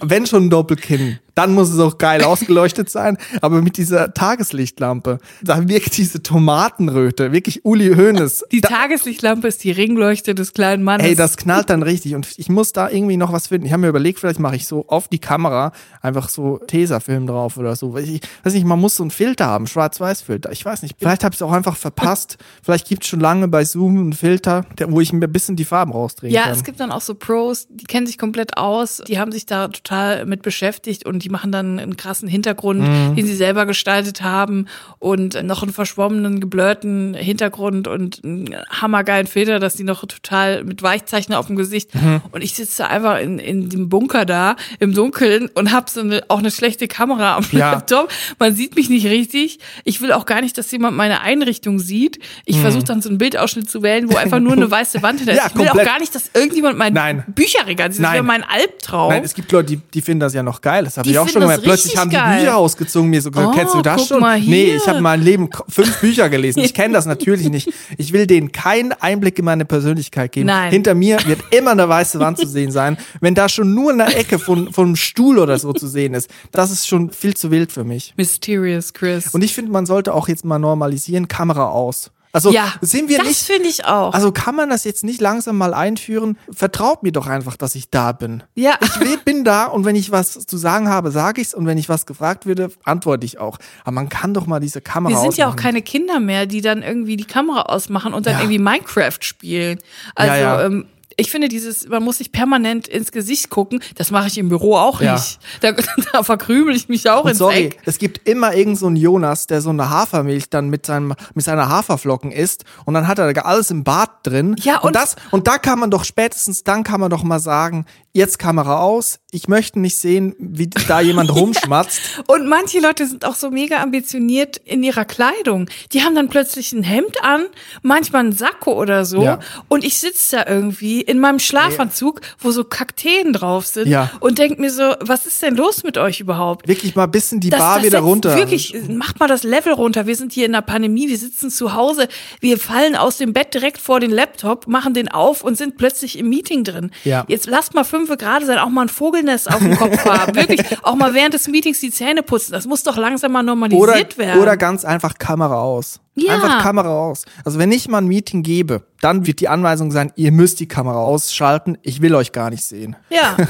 wenn schon ein Doppelkinn, dann muss es auch geil ausgeleuchtet sein. Aber mit dieser Tageslichtlampe, da wirkt diese Tomatenröte, wirklich Uli Hoeneß. Die da, Tageslichtlampe ist die Ringleuchte des kleinen Mannes. Ey, das knallt dann richtig. Und ich muss da irgendwie noch was finden. Ich habe mir überlegt, vielleicht mache ich so auf die Kamera einfach so Tesafilm drauf oder so. Ich weiß nicht, man muss so einen Filter haben, Schwarz-Weiß-Filter. Ich weiß nicht. Vielleicht habe ich es auch einfach verpasst. vielleicht gibt es schon lange bei Zoom einen Filter, der, wo ich mir ein bisschen die Farben rausdrehen ja, kann. Ja, es gibt dann auch so Pros, die kennen sich komplett aus, die haben sich da total mit beschäftigt und die machen dann einen krassen Hintergrund, mhm. den sie selber gestaltet haben und noch einen verschwommenen, geblurrten Hintergrund und einen hammergeilen Filter, dass die noch total mit Weichzeichner auf dem Gesicht. Mhm. Und ich sitze einfach in, in dem Bunker da im Dunkeln und habe so eine, auch eine schlechte Kamera am ja. Laptop. Man sieht mich nicht richtig. Ich will auch gar nicht, dass jemand meine Einrichtung sieht. Ich mhm. versuche dann so einen Bildausschnitt zu wählen, wo einfach nur eine weiße Wand hinter ist. Ja, ich will komplett. auch gar nicht, dass irgendjemand mein Nein. Bücherregal sieht. Das wäre mein Albtraum. Nein, es gibt Leute, die, die finden das ja noch geil. Das habe ich auch schon mal. Plötzlich haben die geil. Bücher ausgezogen, mir so gesagt, oh, kennst du das schon? Nee, ich habe mein Leben fünf Bücher gelesen. Ich kenne das natürlich nicht. Ich will denen keinen Einblick in meine Persönlichkeit geben. Nein. Hinter mir wird immer eine weiße Wand zu sehen sein. Wenn da schon nur eine Ecke von, von einem Stuhl oder so zu sehen ist, das ist schon viel zu wild für mich. Mysterious, Chris. Und ich finde, man sollte auch jetzt mal normalisieren, Kamera aus. Also ja, sind wir das nicht. Das finde ich auch. Also kann man das jetzt nicht langsam mal einführen? Vertraut mir doch einfach, dass ich da bin. Ja. Ich bin da und wenn ich was zu sagen habe, sage ich's und wenn ich was gefragt würde, antworte ich auch. Aber man kann doch mal diese Kamera Wir sind ausmachen. ja auch keine Kinder mehr, die dann irgendwie die Kamera ausmachen und dann ja. irgendwie Minecraft spielen. Also ja, ja. Ähm, ich finde dieses, man muss sich permanent ins Gesicht gucken, das mache ich im Büro auch ja. nicht. Da, da verkrümel ich mich auch und ins sorry, Eck. es gibt immer irgend so einen Jonas, der so eine Hafermilch dann mit seinem mit seiner Haferflocken isst und dann hat er da alles im Bad drin. Ja, und, und das und da kann man doch spätestens dann kann man doch mal sagen, jetzt Kamera aus, ich möchte nicht sehen, wie da jemand rumschmatzt. und manche Leute sind auch so mega ambitioniert in ihrer Kleidung. Die haben dann plötzlich ein Hemd an, manchmal ein Sakko oder so ja. und ich sitze da irgendwie in meinem Schlafanzug, wo so Kakteen drauf sind ja. und denk mir so, was ist denn los mit euch überhaupt? Wirklich mal ein bisschen die das, Bar das wieder runter. Wirklich, macht mal das Level runter. Wir sind hier in der Pandemie, wir sitzen zu Hause, wir fallen aus dem Bett direkt vor den Laptop, machen den auf und sind plötzlich im Meeting drin. Ja. Jetzt lasst mal fünf gerade sein, auch mal ein Vogelnest auf dem Kopf haben. Wirklich, auch mal während des Meetings die Zähne putzen. Das muss doch langsam mal normalisiert oder, werden. Oder ganz einfach Kamera aus. Ja. Einfach Kamera aus. Also wenn ich mal ein Meeting gebe, dann wird die Anweisung sein, ihr müsst die Kamera ausschalten. Ich will euch gar nicht sehen. Ja.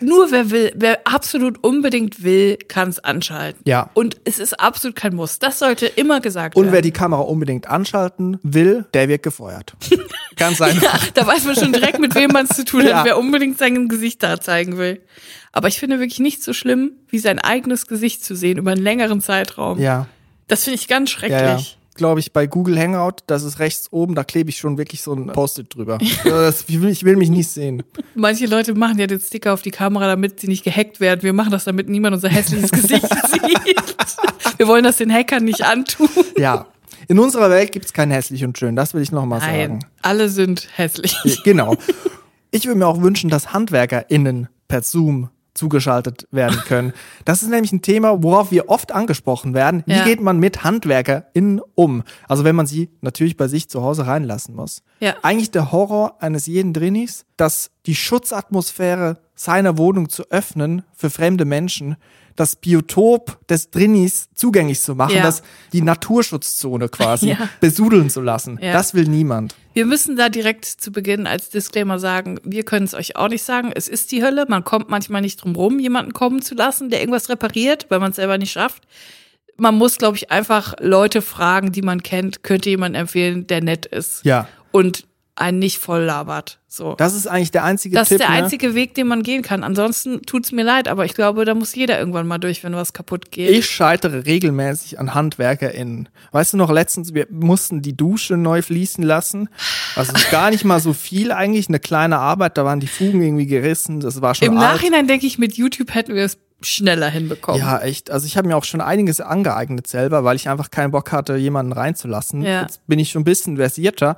Nur wer will, wer absolut unbedingt will, kann es anschalten. Ja. Und es ist absolut kein Muss. Das sollte immer gesagt Und werden. Und wer die Kamera unbedingt anschalten will, der wird gefeuert. Ganz einfach. ja, da weiß man schon direkt, mit wem man es zu tun hat, ja. wer unbedingt sein Gesicht da zeigen will. Aber ich finde wirklich nicht so schlimm, wie sein eigenes Gesicht zu sehen über einen längeren Zeitraum. Ja. Das finde ich ganz schrecklich. Ja, ja glaube ich, bei Google Hangout, das ist rechts oben, da klebe ich schon wirklich so ein Post-it drüber. das, ich, will, ich will mich nicht sehen. Manche Leute machen ja den Sticker auf die Kamera, damit sie nicht gehackt werden. Wir machen das, damit niemand unser hässliches Gesicht sieht. Wir wollen das den Hackern nicht antun. Ja. In unserer Welt gibt es kein hässlich und schön, das will ich nochmal sagen. Alle sind hässlich. Genau. Ich würde mir auch wünschen, dass HandwerkerInnen per Zoom zugeschaltet werden können. Das ist nämlich ein Thema, worauf wir oft angesprochen werden. Wie Ja. geht man mit HandwerkerInnen um? Also wenn man sie natürlich bei sich zu Hause reinlassen muss. Ja. Eigentlich der Horror eines jeden Drinis, dass die Schutzatmosphäre seiner Wohnung zu öffnen für fremde Menschen, das Biotop des Drinis zugänglich zu machen, Ja. das die Naturschutzzone quasi Ja. besudeln zu lassen. Ja. Das will niemand. Wir müssen da direkt zu Beginn als Disclaimer sagen, wir können es euch auch nicht sagen. Es ist die Hölle. Man kommt manchmal nicht drum rum, jemanden kommen zu lassen, der irgendwas repariert, weil man es selber nicht schafft. Man muss, glaube ich, einfach Leute fragen, die man kennt. Könnte jemand empfehlen, der nett ist Ja. und einen nicht voll labert. So. Das ist eigentlich der einzige Das Tipp. ist der ne? einzige Weg, den man gehen kann. Ansonsten tut's mir leid, aber ich glaube, da muss jeder irgendwann mal durch, wenn was kaputt geht. Ich scheitere regelmäßig an HandwerkerInnen. Weißt du noch, letztens, wir mussten die Dusche neu fließen lassen. Also gar nicht mal so viel eigentlich, eine kleine Arbeit, da waren die Fugen irgendwie gerissen, das war schon Im alt. Nachhinein denke ich, mit YouTube hätten wir es schneller hinbekommen. Ja, echt. Also ich habe mir auch schon einiges angeeignet selber, weil ich einfach keinen Bock hatte, jemanden reinzulassen. Ja. Jetzt bin ich schon ein bisschen versierter.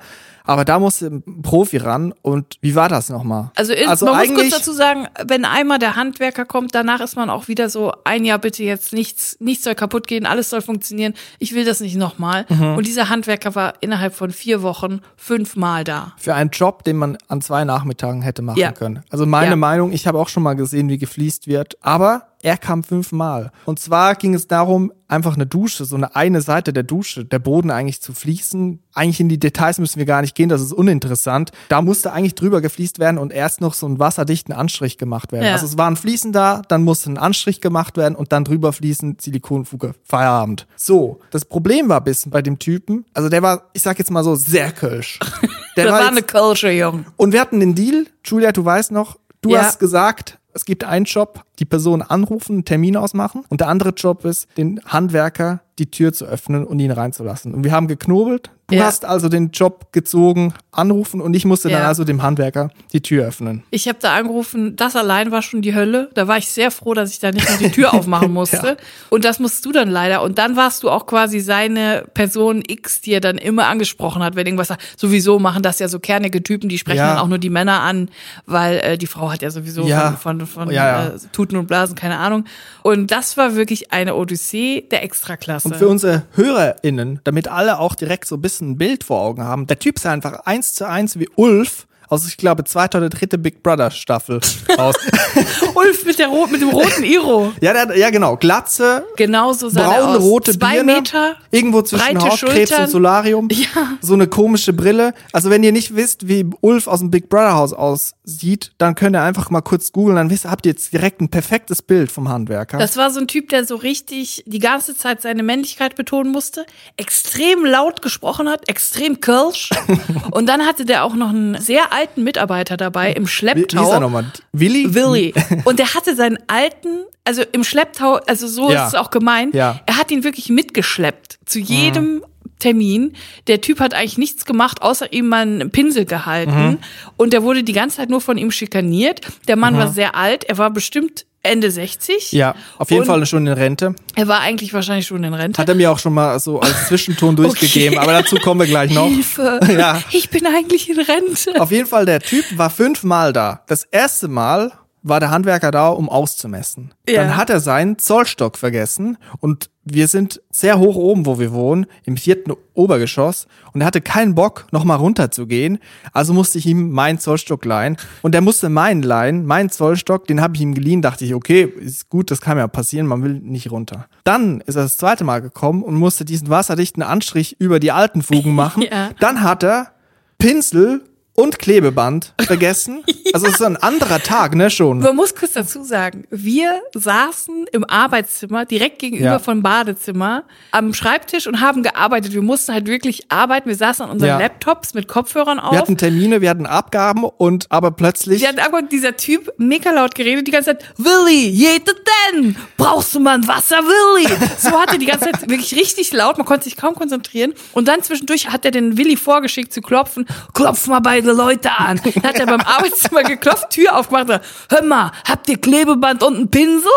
Aber da musste ein Profi ran. Und wie war das nochmal? Also, in, man muss kurz dazu sagen, wenn einmal der Handwerker kommt, danach ist man auch wieder so, ein Jahr bitte jetzt nichts, nichts soll kaputt gehen, alles soll funktionieren. Ich will das nicht nochmal. Mhm. Und dieser Handwerker war innerhalb von vier Wochen fünfmal da. Für einen Job, den man an zwei Nachmittagen hätte machen ja. können. Also meine ja. Meinung, ich habe auch schon mal gesehen, wie gefliest wird. Aber er kam fünfmal. Und zwar ging es darum, einfach eine Dusche, so eine eine Seite der Dusche, der Boden eigentlich zu fließen. Eigentlich in die Details müssen wir gar nicht gehen, das ist uninteressant. Da musste eigentlich drüber gefliest werden und erst noch so einen wasserdichten Anstrich gemacht werden. Ja. Also es waren Fliesen da, dann musste ein Anstrich gemacht werden und dann drüber fließen, Silikonfuge, Feierabend. So, das Problem war ein bisschen bei dem Typen, also der war, ich sag jetzt mal so, sehr kölsch. Der war, war eine Kölsche, Jung. Und wir hatten den Deal, Julia, du weißt noch, du ja. hast gesagt, es gibt einen Job, die Person anrufen, einen Termin ausmachen. Und der andere Job ist, den Handwerker die Tür zu öffnen und ihn reinzulassen. Und wir haben geknobelt. Du ja. hast also den Job gezogen, anrufen und ich musste ja. dann also dem Handwerker die Tür öffnen. Ich habe da angerufen, das allein war schon die Hölle. Da war ich sehr froh, dass ich da nicht noch die Tür aufmachen musste. ja. Und das musst du dann leider. Und dann warst du auch quasi seine Person X, die er dann immer angesprochen hat, wenn irgendwas sagt. Sowieso machen das ja so kernige Typen, die sprechen dann auch nur die Männer an, weil äh, die Frau hat ja sowieso von, von, von äh, Tuten und Blasen keine Ahnung. Und das war wirklich eine Odyssee der Extraklasse. Und für unsere HörerInnen, damit alle auch direkt so ein bisschen ein Bild vor Augen haben, der Typ sah einfach eins zu eins wie Ulf aus, ich glaube, zweite oder dritte Big Brother Staffel aus. Ulf mit, der, mit dem roten Iro. ja, der, ja, genau. Glatze. Genau so sah braune, aus. rote Zwei Birne, Meter. Irgendwo zwischen Hautkrebs und Solarium. Ja. So eine komische Brille. Also wenn ihr nicht wisst, wie Ulf aus dem Big Brother Haus aussieht, dann könnt ihr einfach mal kurz googeln. Dann wisst, habt ihr jetzt direkt ein perfektes Bild vom Handwerker. Das war so ein Typ, der so richtig die ganze Zeit seine Männlichkeit betonen musste, extrem laut gesprochen hat, extrem kölsch. und dann hatte der auch noch einen sehr alten Mitarbeiter dabei im Schlepptau. Wie, wie ist er nochmal? Willi? Willi. Und der hatte seinen alten, also im Schlepptau, also so ja. ist es auch gemeint, ja. er hat ihn wirklich mitgeschleppt zu jedem mhm. Termin. Der Typ hat eigentlich nichts gemacht, außer ihm mal einen Pinsel gehalten. Mhm. Und der wurde die ganze Zeit nur von ihm schikaniert. Der Mann mhm. war sehr alt, er war bestimmt Ende 60. Ja, auf jeden Fall schon in Rente. Er war eigentlich wahrscheinlich schon in Rente. Hat er mir auch schon mal so als Zwischenton durchgegeben, okay. aber dazu kommen wir gleich noch. Hilfe. Ja. Ich bin eigentlich in Rente. Auf jeden Fall, der Typ war fünfmal da. Das erste Mal war der Handwerker da, um auszumessen. Ja. Dann hat er seinen Zollstock vergessen und wir sind sehr hoch oben, wo wir wohnen, im vierten Obergeschoss und er hatte keinen Bock, nochmal runterzugehen. Also musste ich ihm meinen Zollstock leihen und er musste meinen leihen, meinen Zollstock, den habe ich ihm geliehen, dachte ich, okay, ist gut, das kann ja passieren, man will nicht runter. Dann ist er das zweite Mal gekommen und musste diesen wasserdichten Anstrich über die alten Fugen machen. ja. Dann hat er Pinsel und Klebeband vergessen. Also es ist ein anderer Tag, ne, schon. Man muss kurz dazu sagen, wir saßen im Arbeitszimmer, direkt gegenüber ja. vom Badezimmer, am Schreibtisch und haben gearbeitet. Wir mussten halt wirklich arbeiten. Wir saßen an unseren ja. Laptops mit Kopfhörern auf. Wir hatten Termine, wir hatten Abgaben und aber plötzlich. Wir hatten aber dieser Typ mega laut geredet, die ganze Zeit, Willi, jede denn? Brauchst du mal ein Wasser, Willi? So hat er die ganze Zeit wirklich richtig laut, man konnte sich kaum konzentrieren. Und dann zwischendurch hat er den Willi vorgeschickt zu klopfen. Klopf mal beide Leute an. Dann hat er beim Arbeitszimmer geklopft, Tür aufgemacht. Hör mal, habt ihr Klebeband und einen Pinsel?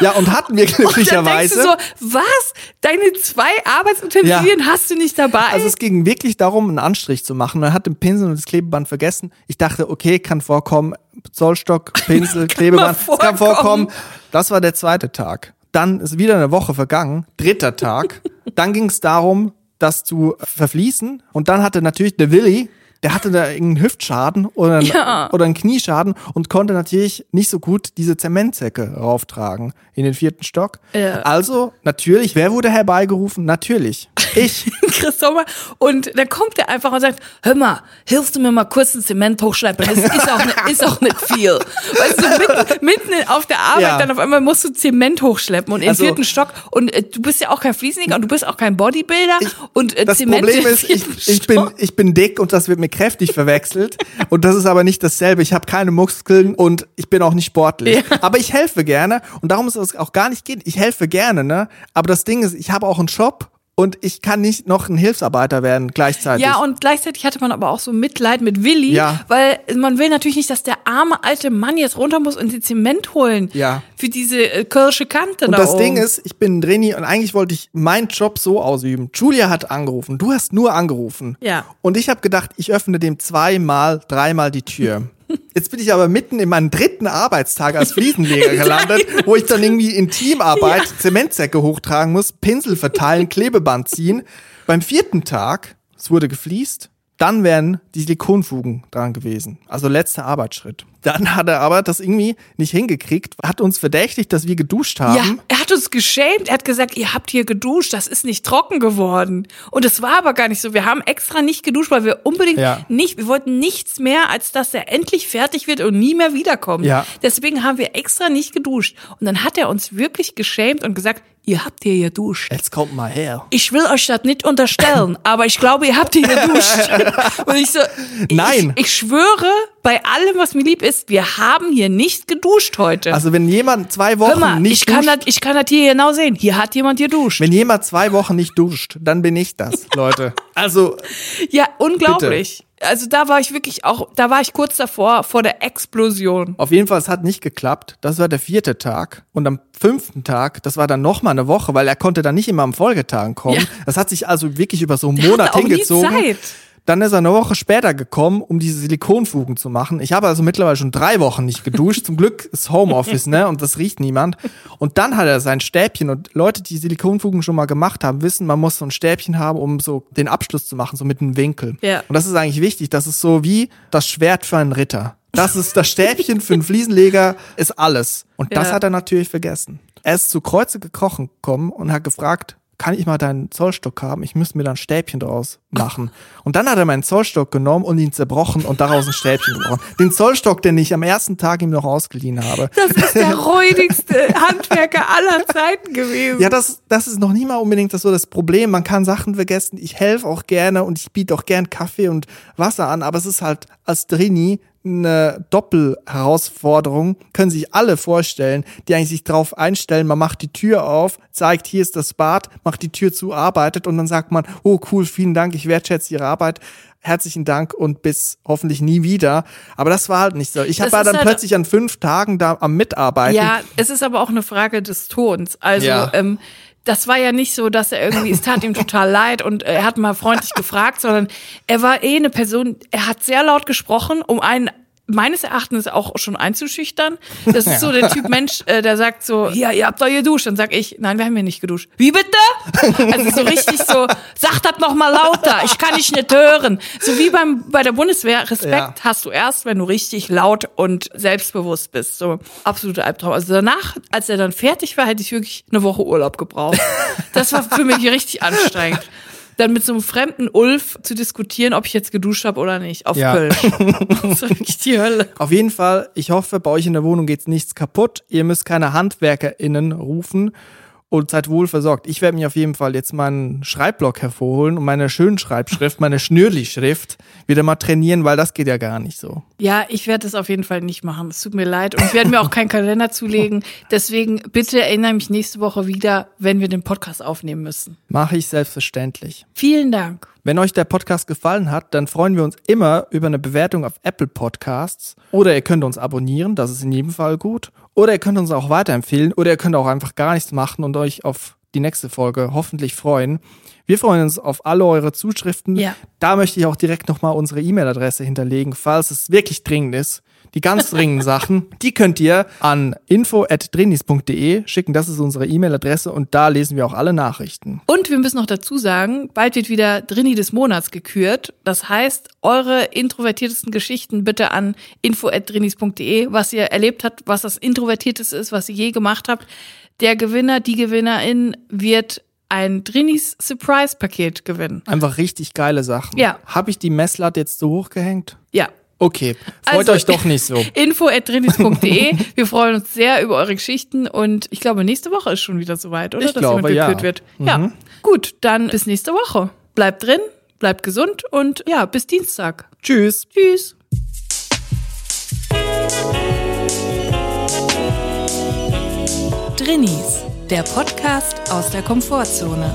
Ja, und hatten wir glücklicherweise. Und dann denkst du so, was? Deine zwei Arbeitsutensilien ja. hast du nicht dabei? Also es ging wirklich darum, einen Anstrich zu machen. Er hat den Pinsel und das Klebeband vergessen. Ich dachte, okay, kann vorkommen. Zollstock, Pinsel, Klebeband, das kann vorkommen. Das war der zweite Tag. Dann ist wieder eine Woche vergangen, dritter Tag. Dann ging es darum, das zu verfließen. Und dann hatte natürlich der Willi, der hatte da irgendeinen Hüftschaden oder, ja. oder einen Knieschaden und konnte natürlich nicht so gut diese Zementsäcke rauftragen in den vierten Stock. Ja. Also, natürlich, wer wurde herbeigerufen? Natürlich. Ich. Chris Sommer. Und dann kommt er einfach und sagt, hör mal, hilfst du mir mal kurz ein Zement hochschleppen? Das ist auch, nicht, ist auch nicht viel. Weißt du, mitten, mitten auf der Arbeit, ja. dann auf einmal musst du Zement hochschleppen und im also, vierten Stock. Und äh, du bist ja auch kein Fließniger und du bist auch kein Bodybuilder. Ich, und äh, das Zement Problem ist, ich, ich, bin, ich bin dick und das wird mir kräftig verwechselt. und das ist aber nicht dasselbe. Ich habe keine Muskeln und ich bin auch nicht sportlich. Ja. Aber ich helfe gerne und darum ist es auch gar nicht geht. Ich helfe gerne, ne? Aber das Ding ist, ich habe auch einen Job und ich kann nicht noch ein Hilfsarbeiter werden gleichzeitig. Ja, und gleichzeitig hatte man aber auch so Mitleid mit Willi, Ja. weil man will natürlich nicht, dass der arme alte Mann jetzt runter muss und den Zement holen Ja. für diese äh, Kirsche Kante Und da das oben. Ding ist, ich bin ein Trainee und eigentlich wollte ich meinen Job so ausüben. Julia hat angerufen, du hast nur angerufen. Ja. Und ich habe gedacht, ich öffne dem zweimal, dreimal die Tür. Jetzt bin ich aber mitten in meinem dritten Arbeitstag als Fliesenleger gelandet, wo ich dann irgendwie in Teamarbeit Zementsäcke hochtragen muss, Pinsel verteilen, Klebeband ziehen. Beim vierten Tag, es wurde gefliest, dann wären die Silikonfugen dran gewesen. Also letzter Arbeitsschritt. Dann hat er aber das irgendwie nicht hingekriegt, hat uns verdächtigt, dass wir geduscht haben. Ja, er hat uns geschämt. Er hat gesagt, ihr habt hier geduscht, das ist nicht trocken geworden. Und es war aber gar nicht so. Wir haben extra nicht geduscht, weil wir unbedingt Ja. nicht, wir wollten nichts mehr, als dass er endlich fertig wird und nie mehr wiederkommt. Ja. Deswegen haben wir extra nicht geduscht. Und dann hat er uns wirklich geschämt und gesagt, ihr habt hier geduscht. Jetzt kommt mal her. Ich will euch das nicht unterstellen, aber ich glaube, ihr habt hier geduscht. Und ich so, Nein. Ich, ich schwöre, bei allem, was mir lieb ist, wir haben hier nicht geduscht heute. Also wenn jemand zwei Hör Wochen mal, nicht ich kann, duscht, das, ich kann das hier genau sehen. Hier hat jemand geduscht. wenn jemand zwei Wochen nicht duscht, dann bin ich das, Leute. Also Ja, unglaublich. Also da war ich wirklich auch, da war ich kurz davor, vor der Explosion. auf jeden Fall, es hat nicht geklappt. Das war der vierte Tag. Und am fünften Tag, das war dann noch mal eine Woche, weil er konnte dann nicht immer am Folgetagen kommen. Ja. Das hat sich also wirklich über so einen Der Monat hingezogen. Zeit. Dann ist er eine Woche später gekommen, um diese Silikonfugen zu machen. Ich habe also mittlerweile schon drei Wochen nicht geduscht. Zum Glück ist Homeoffice, ne? Und das riecht niemand. Und dann hat er sein Stäbchen. Und Leute, die Silikonfugen schon mal gemacht haben, wissen, man muss so ein Stäbchen haben, um so den Abschluss zu machen, so mit einem Winkel. Ja. Und das ist eigentlich wichtig. Das ist so wie das Schwert für einen Ritter. Das ist das Stäbchen für einen Fliesenleger, ist alles. Und das Ja. hat er natürlich vergessen. Er ist zu Kreuze gekrochen gekommen und hat gefragt, kann ich mal deinen Zollstock haben? Ich müsste mir da ein Stäbchen draus machen. Und dann hat er meinen Zollstock genommen und ihn zerbrochen und daraus ein Stäbchen gebrochen. Den Zollstock, den ich am ersten Tag ihm noch ausgeliehen habe. Das ist der räudigste Handwerker aller Zeiten gewesen. Ja, das, das ist noch nie mal unbedingt das so das Problem. Man kann Sachen vergessen. Ich helfe auch gerne und ich biete auch gern Kaffee und Wasser an, aber es ist halt als Drini eine Doppelherausforderung. Können sich alle vorstellen, die eigentlich sich drauf einstellen. Man macht die Tür auf, zeigt, hier ist das Bad, macht die Tür zu, arbeitet und dann sagt man, oh cool, vielen Dank, ich wertschätze Ihre Arbeit. Herzlichen Dank und bis hoffentlich nie wieder. Aber das war halt nicht so. Ich war dann halt- plötzlich an fünf Tagen da am Mitarbeiten. Ja, es ist aber auch eine Frage des Tons. Also, Ja. ähm, das war ja nicht so, dass er irgendwie, es tat ihm total leid und er hat mal freundlich gefragt, sondern er war eh eine Person, er hat sehr laut gesprochen, um einen meines Erachtens auch schon einzuschüchtern. Das ist so der Typ Mensch, äh, der sagt so, ja, ihr habt doch geduscht. Dann sag ich, nein, wir haben hier nicht geduscht. Wie bitte? Also so richtig so, sag das noch mal lauter, ich kann dich nicht hören. So wie beim, bei der Bundeswehr, Respekt Ja. hast du erst, wenn du richtig laut und selbstbewusst bist. So absoluter Albtraum. Also danach, als er dann fertig war, hätte ich wirklich eine Woche Urlaub gebraucht. Das war für mich richtig anstrengend. Dann mit so einem fremden Ulf zu diskutieren, ob ich jetzt geduscht habe oder nicht, auf Ja. Köln. Das war wirklich die Hölle. Auf jeden Fall, ich hoffe, bei euch in der Wohnung geht's nichts kaputt. Ihr müsst keine HandwerkerInnen rufen und seid wohl versorgt. Ich werde mir auf jeden Fall jetzt meinen Schreibblock hervorholen und meine Schönschreibschrift, meine Schnürli-Schrift wieder mal trainieren, weil das geht ja gar nicht so. Ja, ich werde das auf jeden Fall nicht machen. Es tut mir leid. Und ich werde mir auch keinen Kalender zulegen. Deswegen bitte erinnere mich nächste Woche wieder, wenn wir den Podcast aufnehmen müssen. Mache ich selbstverständlich. Vielen Dank. Wenn euch der Podcast gefallen hat, dann freuen wir uns immer über eine Bewertung auf Apple Podcasts. Oder ihr könnt uns abonnieren, das ist in jedem Fall gut. Oder ihr könnt uns auch weiterempfehlen. Oder ihr könnt auch einfach gar nichts machen und euch auf die nächste Folge hoffentlich freuen. Wir freuen uns auf alle eure Zuschriften. Ja. Da möchte ich auch direkt nochmal unsere E-Mail-Adresse hinterlegen, falls es wirklich dringend ist. Die ganz dringenden Sachen, die könnt ihr an info.drinis.de schicken. Das ist unsere E-Mail-Adresse und da lesen wir auch alle Nachrichten. Und wir müssen noch dazu sagen, bald wird wieder Drini des Monats gekürt. Das heißt, eure introvertiertesten Geschichten bitte an info.drinis.de, was ihr erlebt habt, was das introvertierteste ist, was ihr je gemacht habt. Der Gewinner, die Gewinnerin wird ein Drinis Surprise Paket gewinnen. Einfach richtig geile Sachen. Ja. Habe ich die Messlatte jetzt so hochgehängt? Ja. Okay, freut Also- euch doch nicht so. info.drinis.de. Wir freuen uns sehr über eure Geschichten und ich glaube, nächste Woche ist schon wieder soweit, oder? Ich glaube, jemand ja. gekürt wird. Ja. Gut, dann bis nächste Woche. Bleibt drin, bleibt gesund und ja, bis Dienstag. Tschüss. Tschüss. Drinnies, der Podcast aus der Komfortzone.